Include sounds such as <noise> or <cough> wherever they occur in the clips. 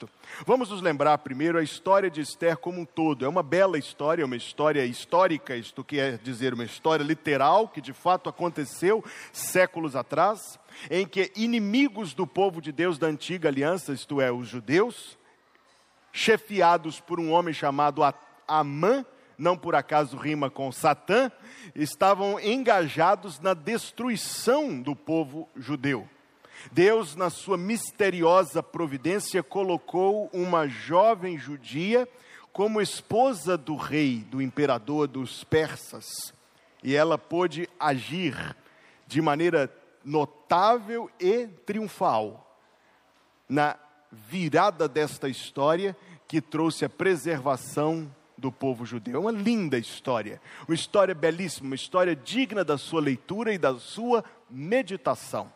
texto. Vamos nos lembrar primeiro a história de Esther como um todo. É uma bela história, uma história histórica, isto quer dizer, uma história literal que de fato aconteceu séculos atrás, em que inimigos do povo de Deus da antiga aliança, isto é, os judeus, chefiados por um homem chamado Amã, não por acaso rima com Satã, estavam engajados na destruição do povo judeu. Deus, na sua misteriosa providência, colocou uma jovem judia como esposa do rei, do imperador dos persas, e ela pôde agir de maneira notável e triunfal na virada desta história que trouxe a preservação do povo judeu. É uma linda história, uma história belíssima, uma história digna da sua leitura e da sua meditação.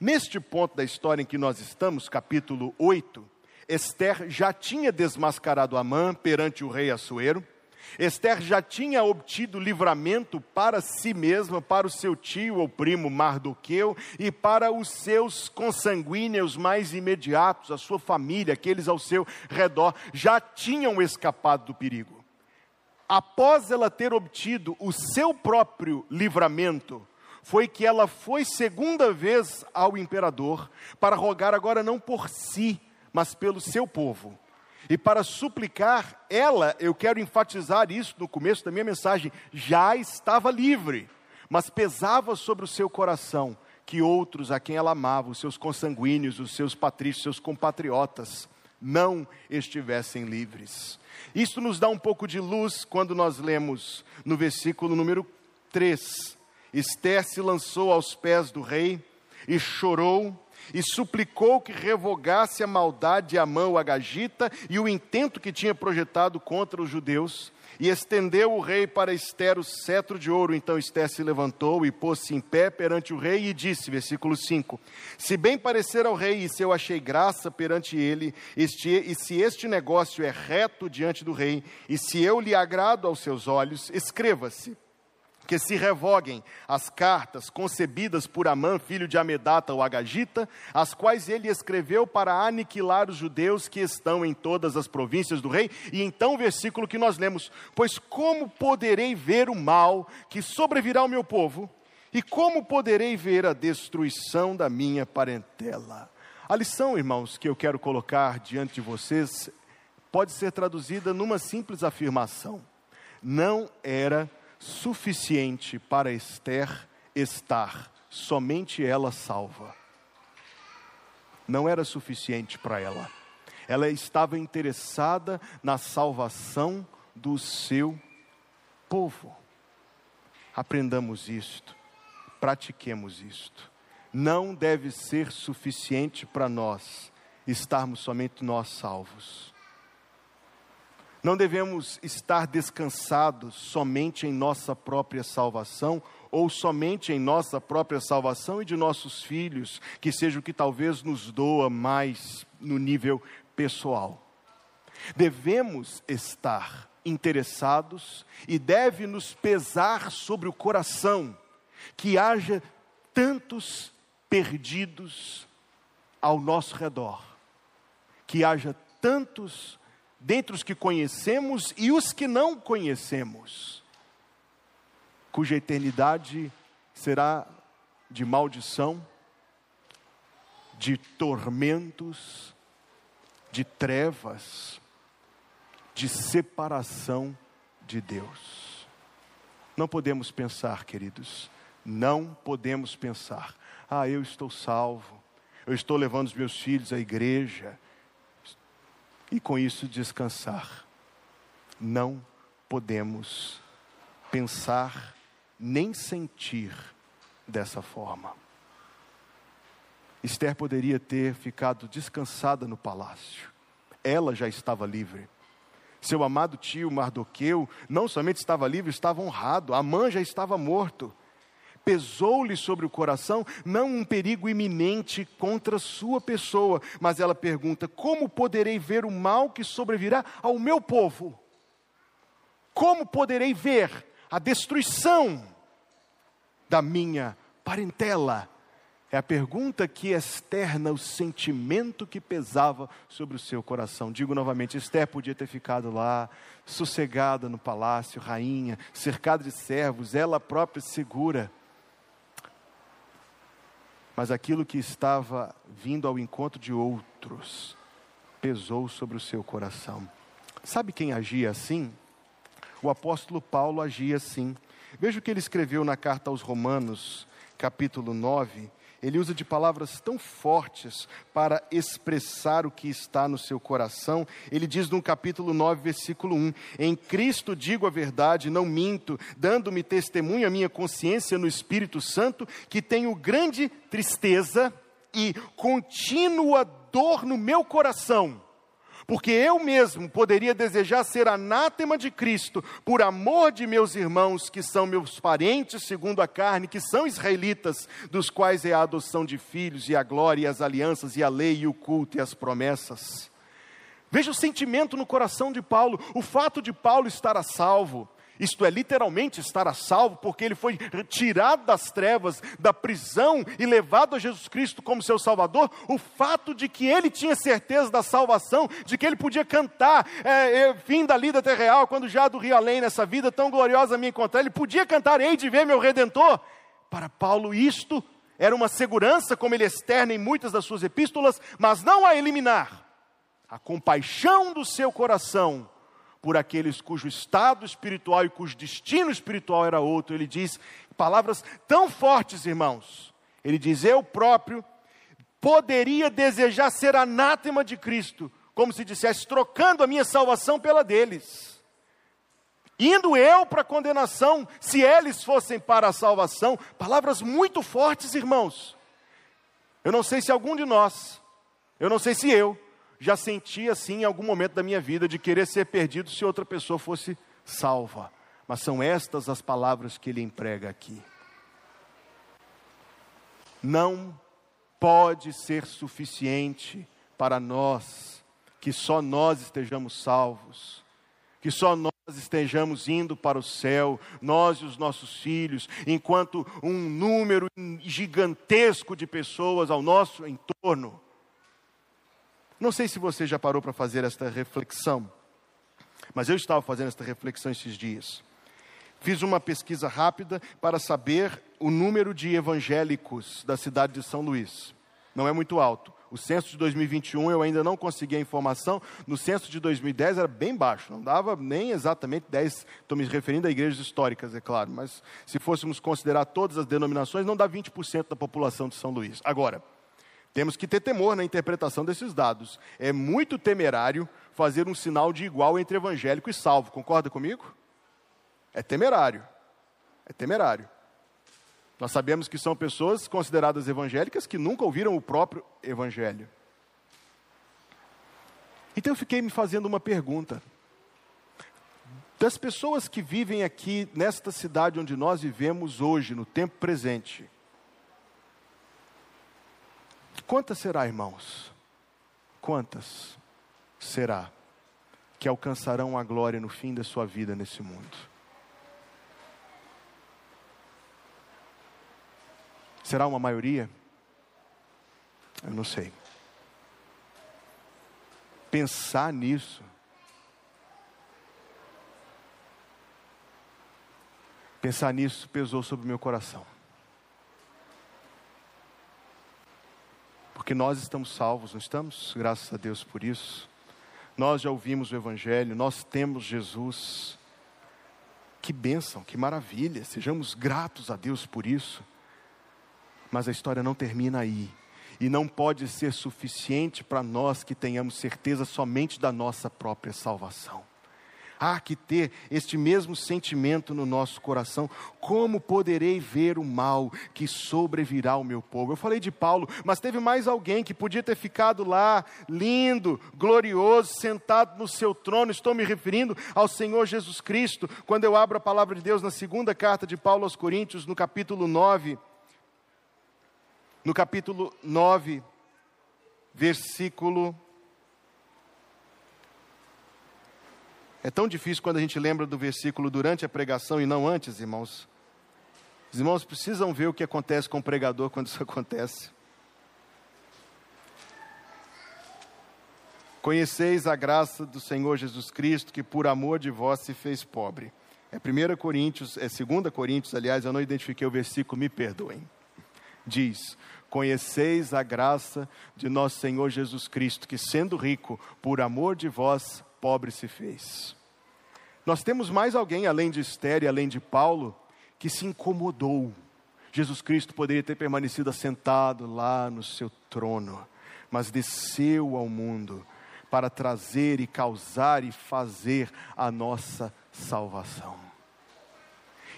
Neste ponto da história em que nós estamos, capítulo 8, Esther já tinha desmascarado Amã perante o rei Assuero. Esther já tinha obtido livramento para si mesma, para o seu tio ou primo Mardoqueu e para os seus consanguíneos mais imediatos, a sua família, aqueles ao seu redor, já tinham escapado do perigo. Após ela ter obtido o seu próprio livramento, foi que ela foi segunda vez ao imperador para rogar agora não por si, mas pelo seu povo. E para suplicar, ela, eu quero enfatizar isso no começo da minha mensagem, já estava livre, mas pesava sobre o seu coração que outros a quem ela amava, os seus consanguíneos, os seus patrícios, seus compatriotas, não estivessem livres. Isso nos dá um pouco de luz quando nós lemos no versículo número 3. Esther se lançou aos pés do rei e chorou e suplicou que revogasse a maldade de Amã o Agagita e o intento que tinha projetado contra os judeus. E estendeu o rei para Esther o cetro de ouro. Então Esther se levantou e pôs-se em pé perante o rei e disse, versículo 5: Se bem parecer ao rei, e se eu achei graça perante ele, este, e se este negócio é reto diante do rei, e se eu lhe agrado aos seus olhos, escreva-se que se revoguem as cartas concebidas por Amã, filho de Amedata, o Agagita, as quais ele escreveu para aniquilar os judeus que estão em todas as províncias do rei. E então o versículo que nós lemos: Pois como poderei ver o mal que sobrevirá ao meu povo? E como poderei ver a destruição da minha parentela? A lição, irmãos, que eu quero colocar diante de vocês pode ser traduzida numa simples afirmação: não era suficiente para Esther estar somente ela salva. Não era suficiente para ela. Ela estava interessada na salvação do seu povo. Aprendamos isto, pratiquemos isto. Não deve ser suficiente para nós estarmos somente nós salvos. Não devemos estar descansados somente em nossa própria salvação ou somente em nossa própria salvação e de nossos filhos, que seja o que talvez nos doa mais no nível pessoal. Devemos estar interessados e deve nos pesar sobre o coração que haja tantos perdidos ao nosso redor, que haja tantos dentre os que conhecemos e os que não conhecemos, cuja eternidade será de maldição, de tormentos, de trevas, de separação de Deus. Não podemos pensar, queridos, não podemos pensar, ah, eu estou salvo, eu estou levando os meus filhos à igreja, e com isso descansar. Não podemos pensar nem sentir dessa forma. Esther poderia ter ficado descansada no palácio. Ela já estava livre. Seu amado tio Mardoqueu não somente estava livre, estava honrado. Amã já estava morto pesou-lhe sobre o coração não um perigo iminente contra sua pessoa, mas ela pergunta: como poderei ver o mal que sobrevirá ao meu povo? Como poderei ver a destruição da minha parentela? É a pergunta que externa o sentimento que pesava sobre o seu coração. Digo novamente: Esther podia ter ficado lá, sossegada no palácio, rainha, cercada de servos, ela própria segura. Mas aquilo que estava vindo ao encontro de outros pesou sobre o seu coração. Sabe quem agia assim? O apóstolo Paulo agia assim. Veja o que ele escreveu na carta aos Romanos, capítulo 9 ele usa de palavras tão fortes para expressar o que está no seu coração. Ele diz no capítulo 9, versículo 1: Em Cristo digo a verdade, não minto, dando-me testemunho a minha consciência no Espírito Santo, que tenho grande tristeza e contínua dor no meu coração porque eu mesmo poderia desejar ser anátema de Cristo por amor de meus irmãos, que são meus parentes segundo a carne, que são israelitas, dos quais é a adoção de filhos, e a glória, e as alianças, e a lei, e o culto, e as promessas. Veja o sentimento no coração de Paulo, o fato de Paulo estar a salvo, isto é, literalmente estar a salvo, porque ele foi tirado das trevas, da prisão e levado a Jesus Cristo como seu Salvador. O fato de que ele tinha certeza da salvação, de que ele podia cantar, é, é, fim da lida até real, quando já do rio além, nessa vida tão gloriosa me encontrar, ele podia cantar, hei de ver meu Redentor. Para Paulo, isto era uma segurança, como ele externa em muitas das suas epístolas, mas não a eliminar. A compaixão do seu coração por aqueles cujo estado espiritual e cujo destino espiritual era outro. Ele diz palavras tão fortes, irmãos. Ele diz: Eu próprio poderia desejar ser anátema de Cristo, como se dissesse, trocando a minha salvação pela deles. Indo eu para a condenação, se eles fossem para a salvação. Palavras muito fortes, irmãos. Eu não sei se algum de nós, eu não sei se eu, já senti assim em algum momento da minha vida de querer ser perdido se outra pessoa fosse salva. Mas são estas as palavras que ele emprega aqui. Não pode ser suficiente para nós que só nós estejamos salvos, que só nós estejamos indo para o céu, nós e os nossos filhos, enquanto um número gigantesco de pessoas ao nosso entorno não sei se você já parou para fazer esta reflexão, mas eu estava fazendo esta reflexão esses dias. Fiz uma pesquisa rápida para saber o número de evangélicos da cidade de São Luís. Não é muito alto. O censo de 2021 eu ainda não consegui a informação. No censo de 2010 era bem baixo, não dava nem exatamente 10. Estou me referindo a igrejas históricas, é claro, mas se fôssemos considerar todas as denominações, não dá 20% da população de São Luís. Agora, temos que ter temor na interpretação desses dados. É muito temerário fazer um sinal de igual entre evangélico e salvo. Concorda comigo? É temerário. É temerário. Nós sabemos que são pessoas consideradas evangélicas que nunca ouviram o próprio evangelho. Então eu fiquei me fazendo uma pergunta. Das pessoas que vivem aqui nesta cidade onde nós vivemos hoje, no tempo presente, Quantas será, irmãos? Quantas será que alcançarão a glória no fim da sua vida nesse mundo? Será uma maioria? Eu não sei. Pensar nisso. Pensar nisso pesou sobre o meu coração. Porque nós estamos salvos, não estamos? Graças a Deus por isso. Nós já ouvimos o Evangelho, nós temos Jesus. Que bênção, que maravilha, sejamos gratos a Deus por isso. Mas a história não termina aí. E não pode ser suficiente para nós que tenhamos certeza somente da nossa própria salvação. Há que ter este mesmo sentimento no nosso coração. Como poderei ver o mal que sobrevirá ao meu povo? Eu falei de Paulo, mas teve mais alguém que podia ter ficado lá, lindo, glorioso, sentado no seu trono. Estou me referindo ao Senhor Jesus Cristo. Quando eu abro a palavra de Deus na segunda carta de Paulo aos Coríntios, no capítulo 9. No capítulo 9, versículo É tão difícil quando a gente lembra do versículo durante a pregação e não antes, irmãos. Os irmãos precisam ver o que acontece com o pregador quando isso <laughs> acontece. Conheceis a graça do Senhor Jesus Cristo, que por amor de vós se fez pobre. É 1 Coríntios, é 2 Coríntios, aliás, eu não identifiquei o versículo, me perdoem. Diz: Conheceis a graça de nosso Senhor Jesus Cristo, que sendo rico, por amor de vós, pobre se fez. Nós temos mais alguém, além de Esther e além de Paulo, que se incomodou. Jesus Cristo poderia ter permanecido assentado lá no seu trono, mas desceu ao mundo para trazer e causar e fazer a nossa salvação.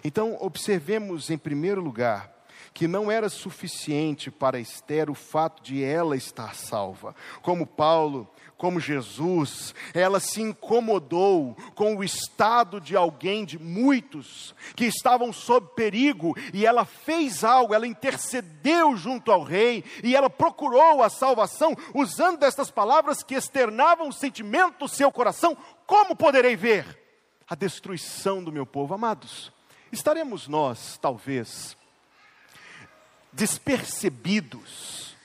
Então, observemos em primeiro lugar que não era suficiente para Esther o fato de ela estar salva. Como Paulo, como Jesus, ela se incomodou com o estado de alguém, de muitos, que estavam sob perigo, e ela fez algo, ela intercedeu junto ao rei, e ela procurou a salvação, usando destas palavras que externavam o sentimento do seu coração: como poderei ver a destruição do meu povo? Amados, estaremos nós, talvez, despercebidos.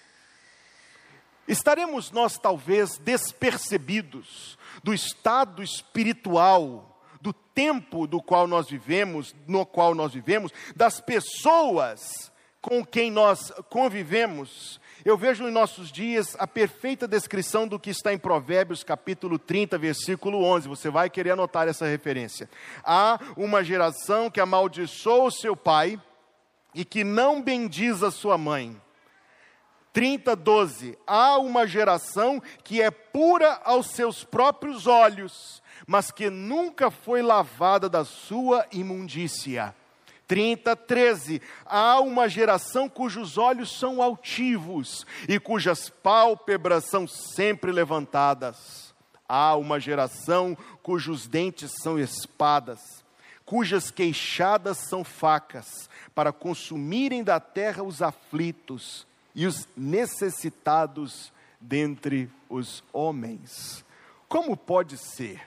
Estaremos nós talvez despercebidos do estado espiritual, do tempo do qual nós vivemos, no qual nós vivemos, das pessoas com quem nós convivemos. Eu vejo em nossos dias a perfeita descrição do que está em Provérbios capítulo 30, versículo 11. Você vai querer anotar essa referência. Há uma geração que amaldiçoou o seu pai e que não bendiz a sua mãe. 30, 12. Há uma geração que é pura aos seus próprios olhos, mas que nunca foi lavada da sua imundícia. 30, 13. Há uma geração cujos olhos são altivos e cujas pálpebras são sempre levantadas. Há uma geração cujos dentes são espadas, cujas queixadas são facas, para consumirem da terra os aflitos e os necessitados dentre os homens. Como pode ser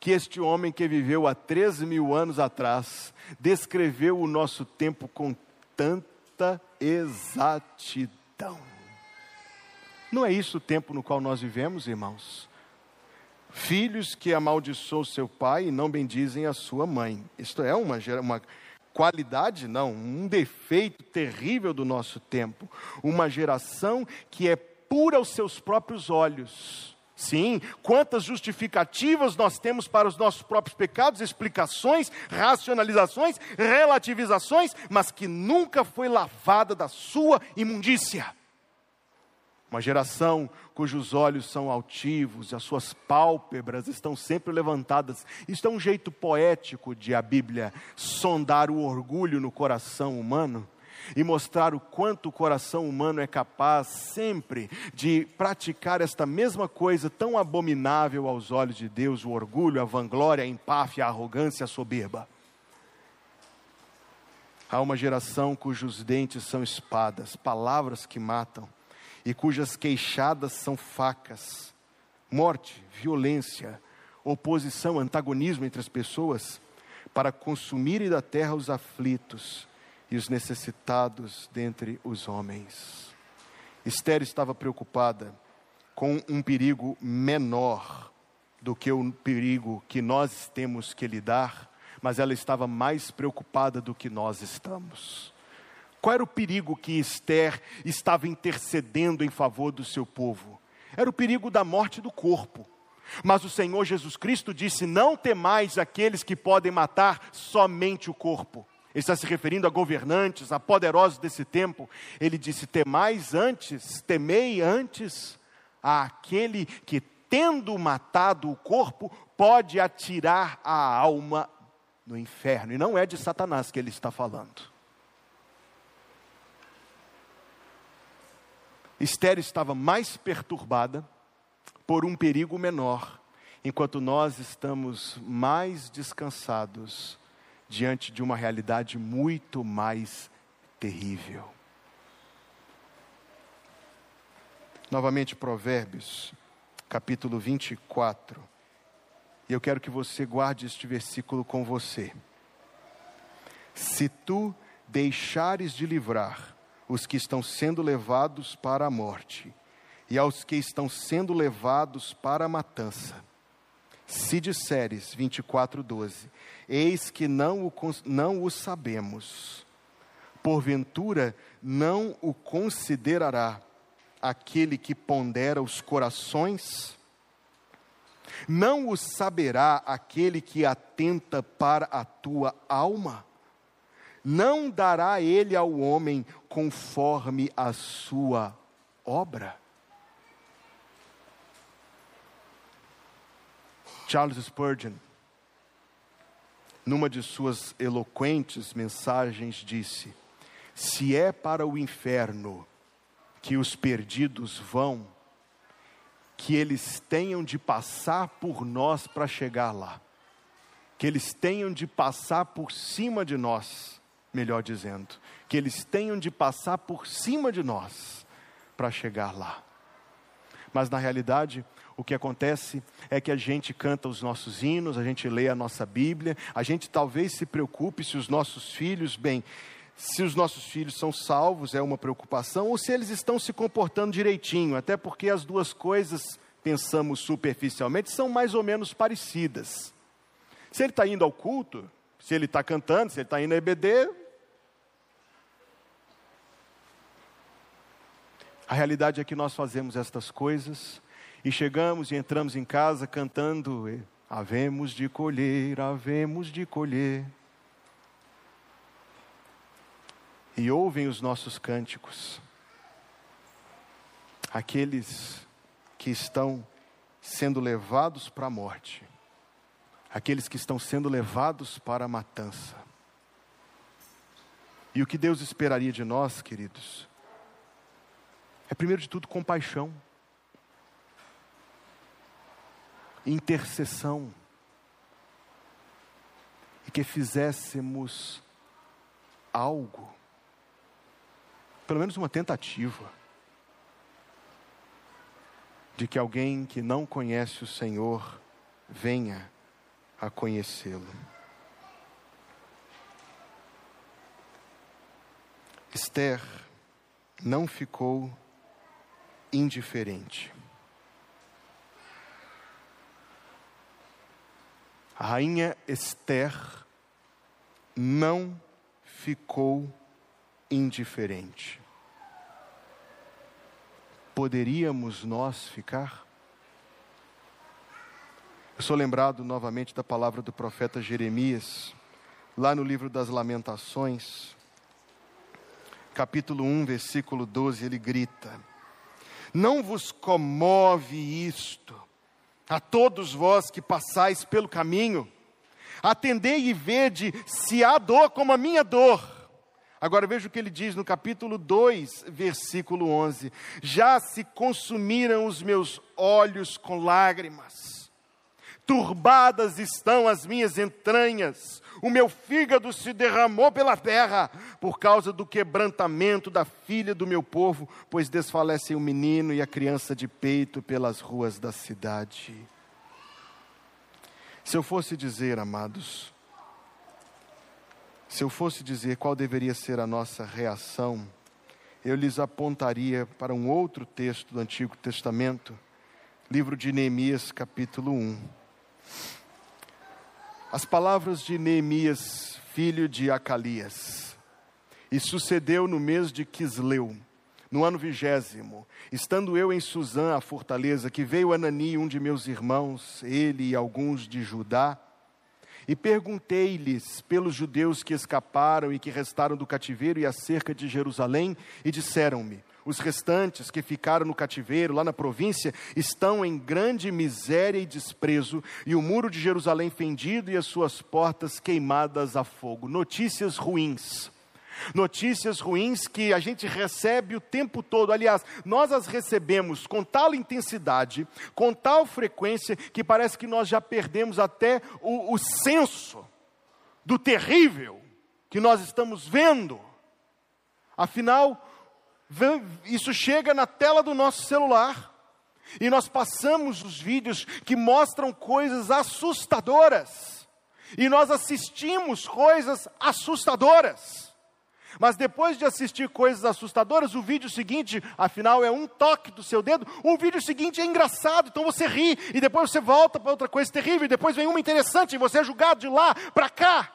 que este homem que viveu há 13 mil anos atrás descreveu o nosso tempo com tanta exatidão? Não é isso o tempo no qual nós vivemos, irmãos? Filhos que amaldiçoam seu pai e não bendizem a sua mãe. Isto é uma, uma qualidade, não, um defeito terrível do nosso tempo. Uma geração que é pura aos seus próprios olhos. Sim, quantas justificativas nós temos para os nossos próprios pecados, explicações, racionalizações, relativizações, mas que nunca foi lavada da sua imundícia. Uma geração cujos olhos são altivos as suas pálpebras estão sempre levantadas. Isto é um jeito poético de a Bíblia sondar o orgulho no coração humano e mostrar o quanto o coração humano é capaz sempre de praticar esta mesma coisa tão abominável aos olhos de Deus: o orgulho, a vanglória, a empáfia, a arrogância, a soberba. Há uma geração cujos dentes são espadas, palavras que matam e cujas queixadas são facas, morte, violência, oposição, antagonismo entre as pessoas, para consumirem da terra os aflitos e os necessitados dentre os homens. Esther estava preocupada com um perigo menor do que o perigo que nós temos que lidar, mas ela estava mais preocupada do que nós estamos. Qual era o perigo que Esther estava intercedendo em favor do seu povo? Era o perigo da morte do corpo. Mas o Senhor Jesus Cristo disse: Não temais aqueles que podem matar somente o corpo. Ele está se referindo a governantes, a poderosos desse tempo. Ele disse: Temais antes, temei antes aquele que, tendo matado o corpo, pode atirar a alma no inferno. E não é de Satanás que ele está falando. Esther estava mais perturbada por um perigo menor, enquanto nós estamos mais descansados diante de uma realidade muito mais terrível. Novamente, Provérbios, capítulo 24. E eu quero que você guarde este versículo com você. Se tu deixares de livrar os que estão sendo levados para a morte, e aos que estão sendo levados para a matança. Se disseres, 24, 12, eis que não o, não o sabemos, porventura não o considerará aquele que pondera os corações? Não o saberá aquele que atenta para a tua alma? Não dará ele ao homem conforme a sua obra? Charles Spurgeon, numa de suas eloquentes mensagens, disse: Se é para o inferno que os perdidos vão, que eles tenham de passar por nós para chegar lá, que eles tenham de passar por cima de nós, melhor dizendo, que eles tenham de passar por cima de nós para chegar lá. Mas na realidade, o que acontece é que a gente canta os nossos hinos, a gente lê a nossa Bíblia, a gente talvez se preocupe se os nossos filhos, bem, se os nossos filhos são salvos é uma preocupação, ou se eles estão se comportando direitinho, até porque as duas coisas, pensamos superficialmente, são mais ou menos parecidas. Se ele está indo ao culto, se ele está cantando, se ele está indo a EBD, a realidade é que nós fazemos estas coisas e chegamos e entramos em casa cantando: Havemos de colher, havemos de colher. E ouvem os nossos cânticos. Aqueles que estão sendo levados para a morte, aqueles que estão sendo levados para a matança. E o que Deus esperaria de nós, queridos, é primeiro de tudo compaixão intercessão e que fizéssemos algo, pelo menos uma tentativa, de que alguém que não conhece o Senhor venha a conhecê-lo. Esther não ficou indiferente. A rainha Esther não ficou indiferente. Poderíamos nós ficar? Eu sou lembrado novamente da palavra do profeta Jeremias, lá no livro das Lamentações, capítulo 1, versículo 12, ele grita: Não vos comove isto. A todos vós que passais pelo caminho, atendei e vede se há dor como a minha dor. Agora veja o que ele diz no capítulo 2, versículo 11: Já se consumiram os meus olhos com lágrimas, turbadas estão as minhas entranhas, o meu fígado se derramou pela terra por causa do quebrantamento da filha do meu povo, pois desfalecem o menino e a criança de peito pelas ruas da cidade. Se eu fosse dizer, amados, se eu fosse dizer qual deveria ser a nossa reação, eu lhes apontaria para um outro texto do Antigo Testamento, livro de Neemias, capítulo 1 as palavras de Neemias, filho de Acalias. E sucedeu no mês de Quisleu, no ano vigésimo, estando eu em Suzã, a fortaleza, que veio Anani, um de meus irmãos, ele e alguns de Judá, e perguntei-lhes pelos judeus que escaparam e que restaram do cativeiro e acerca de Jerusalém, e disseram-me: os restantes que ficaram no cativeiro, lá na província, estão em grande miséria e desprezo, e o muro de Jerusalém fendido e as suas portas queimadas a fogo. Notícias ruins. Notícias ruins que a gente recebe o tempo todo. Aliás, nós as recebemos com tal intensidade, com tal frequência, que parece que nós já perdemos até o, o senso do terrível que nós estamos vendo. Afinal, isso chega na tela do nosso celular. E nós passamos os vídeos que mostram coisas assustadoras. E nós assistimos coisas assustadoras. Mas depois de assistir coisas assustadoras, o vídeo seguinte, afinal, é um toque do seu dedo, o vídeo seguinte é engraçado, então você ri, e depois você volta para outra coisa terrível, e depois vem uma interessante, e você é julgado de lá para cá.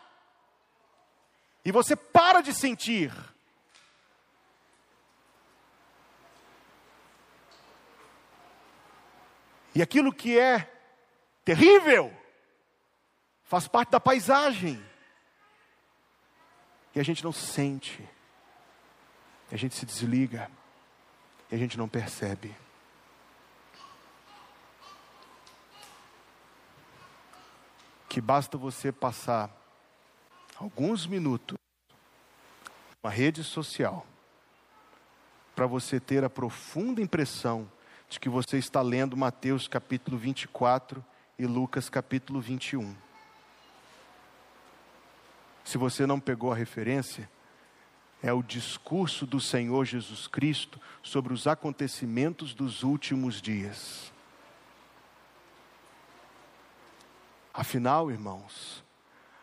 E você para de sentir. E aquilo que é terrível faz parte da paisagem. E a gente não sente, a gente se desliga, e a gente não percebe. Que basta você passar alguns minutos uma rede social para você ter a profunda impressão de que você está lendo Mateus capítulo 24 e Lucas capítulo 21. Se você não pegou a referência, é o discurso do Senhor Jesus Cristo sobre os acontecimentos dos últimos dias. Afinal, irmãos,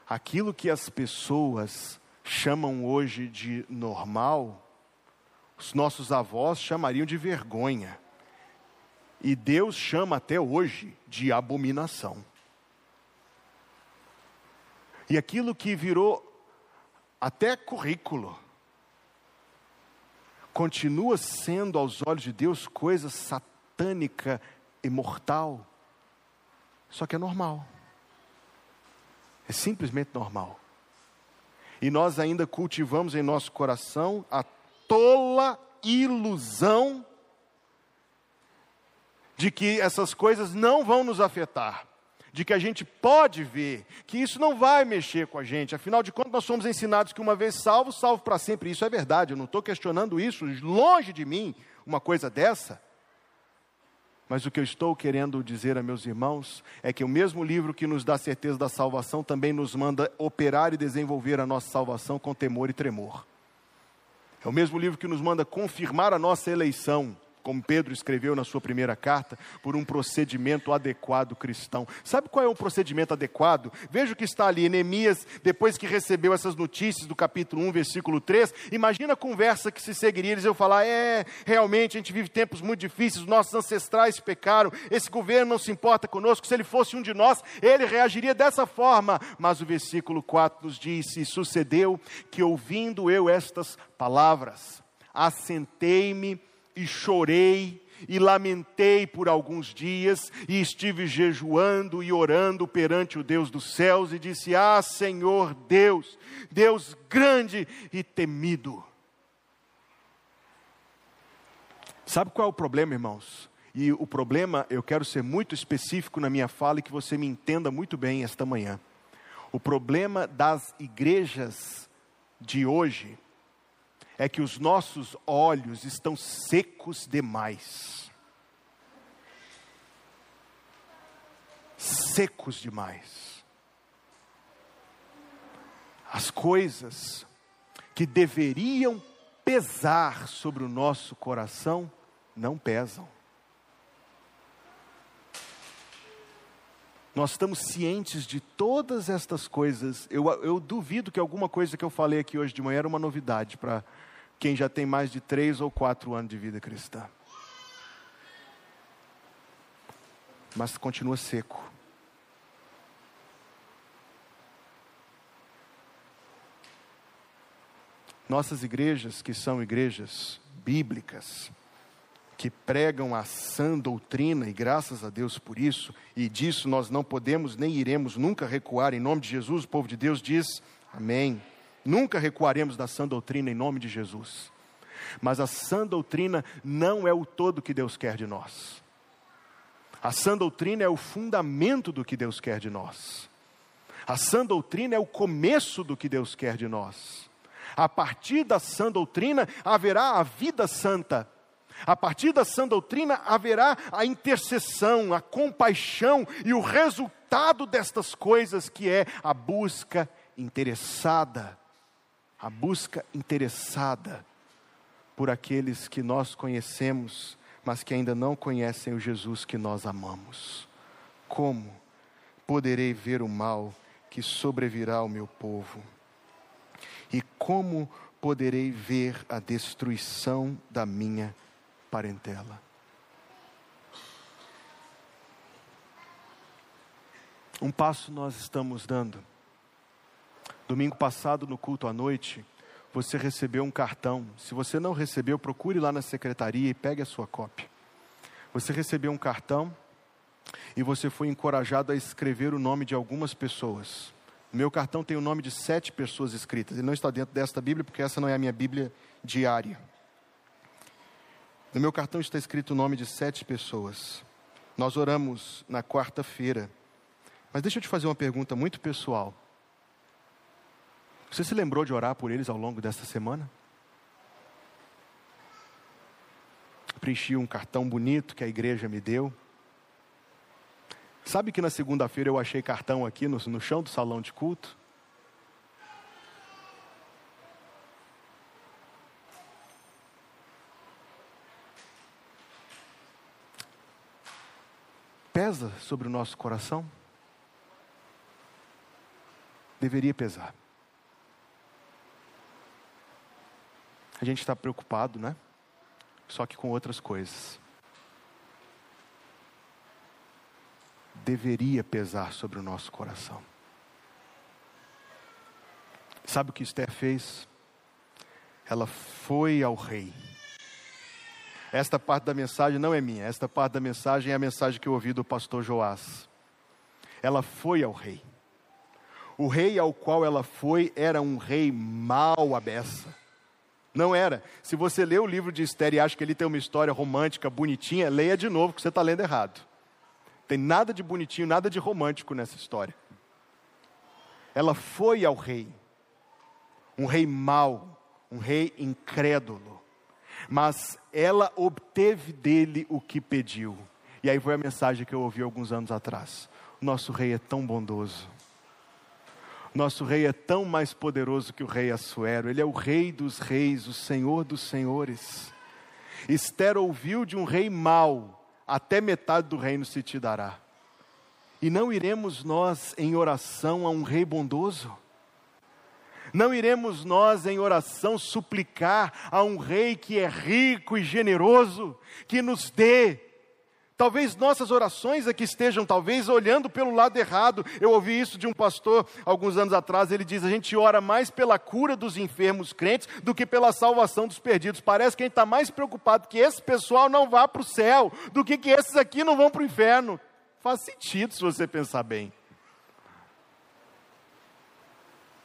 aquilo que as pessoas chamam hoje de normal, os nossos avós chamariam de vergonha. E Deus chama até hoje de abominação. E aquilo que virou até currículo, continua sendo aos olhos de Deus coisa satânica e mortal, só que é normal. É simplesmente normal. E nós ainda cultivamos em nosso coração a tola ilusão de que essas coisas não vão nos afetar de que a gente pode ver, que isso não vai mexer com a gente. Afinal de contas, nós somos ensinados que uma vez salvo, salvo para sempre. Isso é verdade, eu não estou questionando isso, longe de mim uma coisa dessa. Mas o que eu estou querendo dizer a meus irmãos é que o mesmo livro que nos dá certeza da salvação também nos manda operar e desenvolver a nossa salvação com temor e tremor. É o mesmo livro que nos manda confirmar a nossa eleição como Pedro escreveu na sua primeira carta, por um procedimento adequado cristão. Sabe qual é o procedimento adequado? Veja o que está ali, Neemias, depois que recebeu essas notícias do capítulo 1, versículo 3, imagina a conversa que se seguiria, eles iam falar, é, realmente a gente vive tempos muito difíceis, nossos ancestrais pecaram, esse governo não se importa conosco, se ele fosse um de nós, ele reagiria dessa forma. Mas o versículo 4 nos diz, e sucedeu que ouvindo eu estas palavras, assentei-me e chorei e lamentei por alguns dias, e estive jejuando e orando perante o Deus dos céus, e disse: Ah, Senhor Deus, Deus grande e temido. Sabe qual é o problema, irmãos? E o problema, eu quero ser muito específico na minha fala e que você me entenda muito bem esta manhã. O problema das igrejas de hoje é que os nossos olhos estão secos demais. Secos demais. As coisas que deveriam pesar sobre o nosso coração não pesam. Nós estamos cientes de todas estas coisas. Eu, eu, duvido que alguma coisa que eu falei aqui hoje de manhã era uma novidade para quem já tem mais de três ou quatro anos de vida cristã. Mas continua seco. Nossas igrejas, que são igrejas bíblicas, que pregam a sã doutrina, e graças a Deus por isso, e disso nós não podemos nem iremos nunca recuar, em nome de Jesus, o povo de Deus diz: Amém. Nunca recuaremos da sã doutrina em nome de Jesus. Mas a sã doutrina não é o todo que Deus quer de nós. A sã doutrina é o fundamento do que Deus quer de nós. A sã doutrina é o começo do que Deus quer de nós. A partir da sã doutrina haverá a vida santa. A partir da sã doutrina haverá a intercessão, a compaixão e o resultado destas coisas que é a busca interessada a busca interessada por aqueles que nós conhecemos, mas que ainda não conhecem o Jesus que nós amamos. Como poderei ver o mal que sobrevirá ao meu povo? E como poderei ver a destruição da minha parentela. Um passo nós estamos dando. Domingo passado, no culto à noite, você recebeu um cartão. Se você não recebeu, procure lá na secretaria e pegue a sua cópia. Você recebeu um cartão e você foi encorajado a escrever o nome de algumas pessoas. Meu cartão tem o nome de sete pessoas escritas. Ele não está dentro desta Bíblia, porque essa não é a minha Bíblia diária. No meu cartão está escrito o nome de sete pessoas. Nós oramos na quarta-feira. Mas deixa eu te fazer uma pergunta muito pessoal. Você se lembrou de orar por eles ao longo desta semana? Preenchi um cartão bonito que a igreja me deu. Sabe que na segunda-feira eu achei cartão aqui no, no chão do salão de culto? Pesa sobre o nosso coração? Deveria pesar. A gente está preocupado, né? Só que com outras coisas. deveria pesar sobre o nosso coração. Sabe o que Esther fez? Ela foi ao rei. Esta parte da mensagem não é minha, esta parte da mensagem é a mensagem que eu ouvi do pastor Joás. Ela foi ao rei. O rei ao qual ela foi era um rei mau à beça. Não era. Se você lê o livro de Esther e acha que ele tem uma história romântica, bonitinha, leia de novo, que você está lendo errado. Tem nada de bonitinho, nada de romântico nessa história. Ela foi ao rei, um rei mau, um rei incrédulo, mas ela obteve dele o que pediu. E aí foi a mensagem que eu ouvi alguns anos atrás. Nosso rei é tão bondoso. Nosso rei é tão mais poderoso que o rei Assuero. Ele é o rei dos reis, o senhor dos senhores. Esther ouviu de um rei mau até metade do reino se te dará. E não iremos nós em oração a um rei bondoso? Não iremos nós em oração suplicar a um rei que é rico e generoso, que nos dê Talvez nossas orações aqui estejam, talvez, olhando pelo lado errado. Eu ouvi isso de um pastor alguns anos atrás. Ele diz: a gente ora mais pela cura dos enfermos crentes do que pela salvação dos perdidos. Parece que a gente está mais preocupado que esse pessoal não vá para o céu do que que esses aqui não vão para o inferno. Faz sentido se você pensar bem.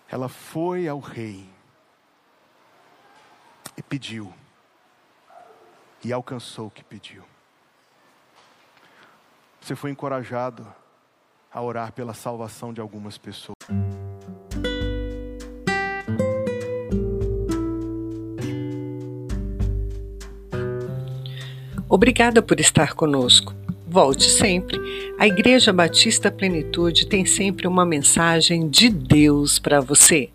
Ela foi ao rei e pediu, e alcançou o que pediu. Você foi encorajado a orar pela salvação de algumas pessoas. Obrigada por estar conosco. Volte sempre. A Igreja Batista Plenitude tem sempre uma mensagem de Deus para você.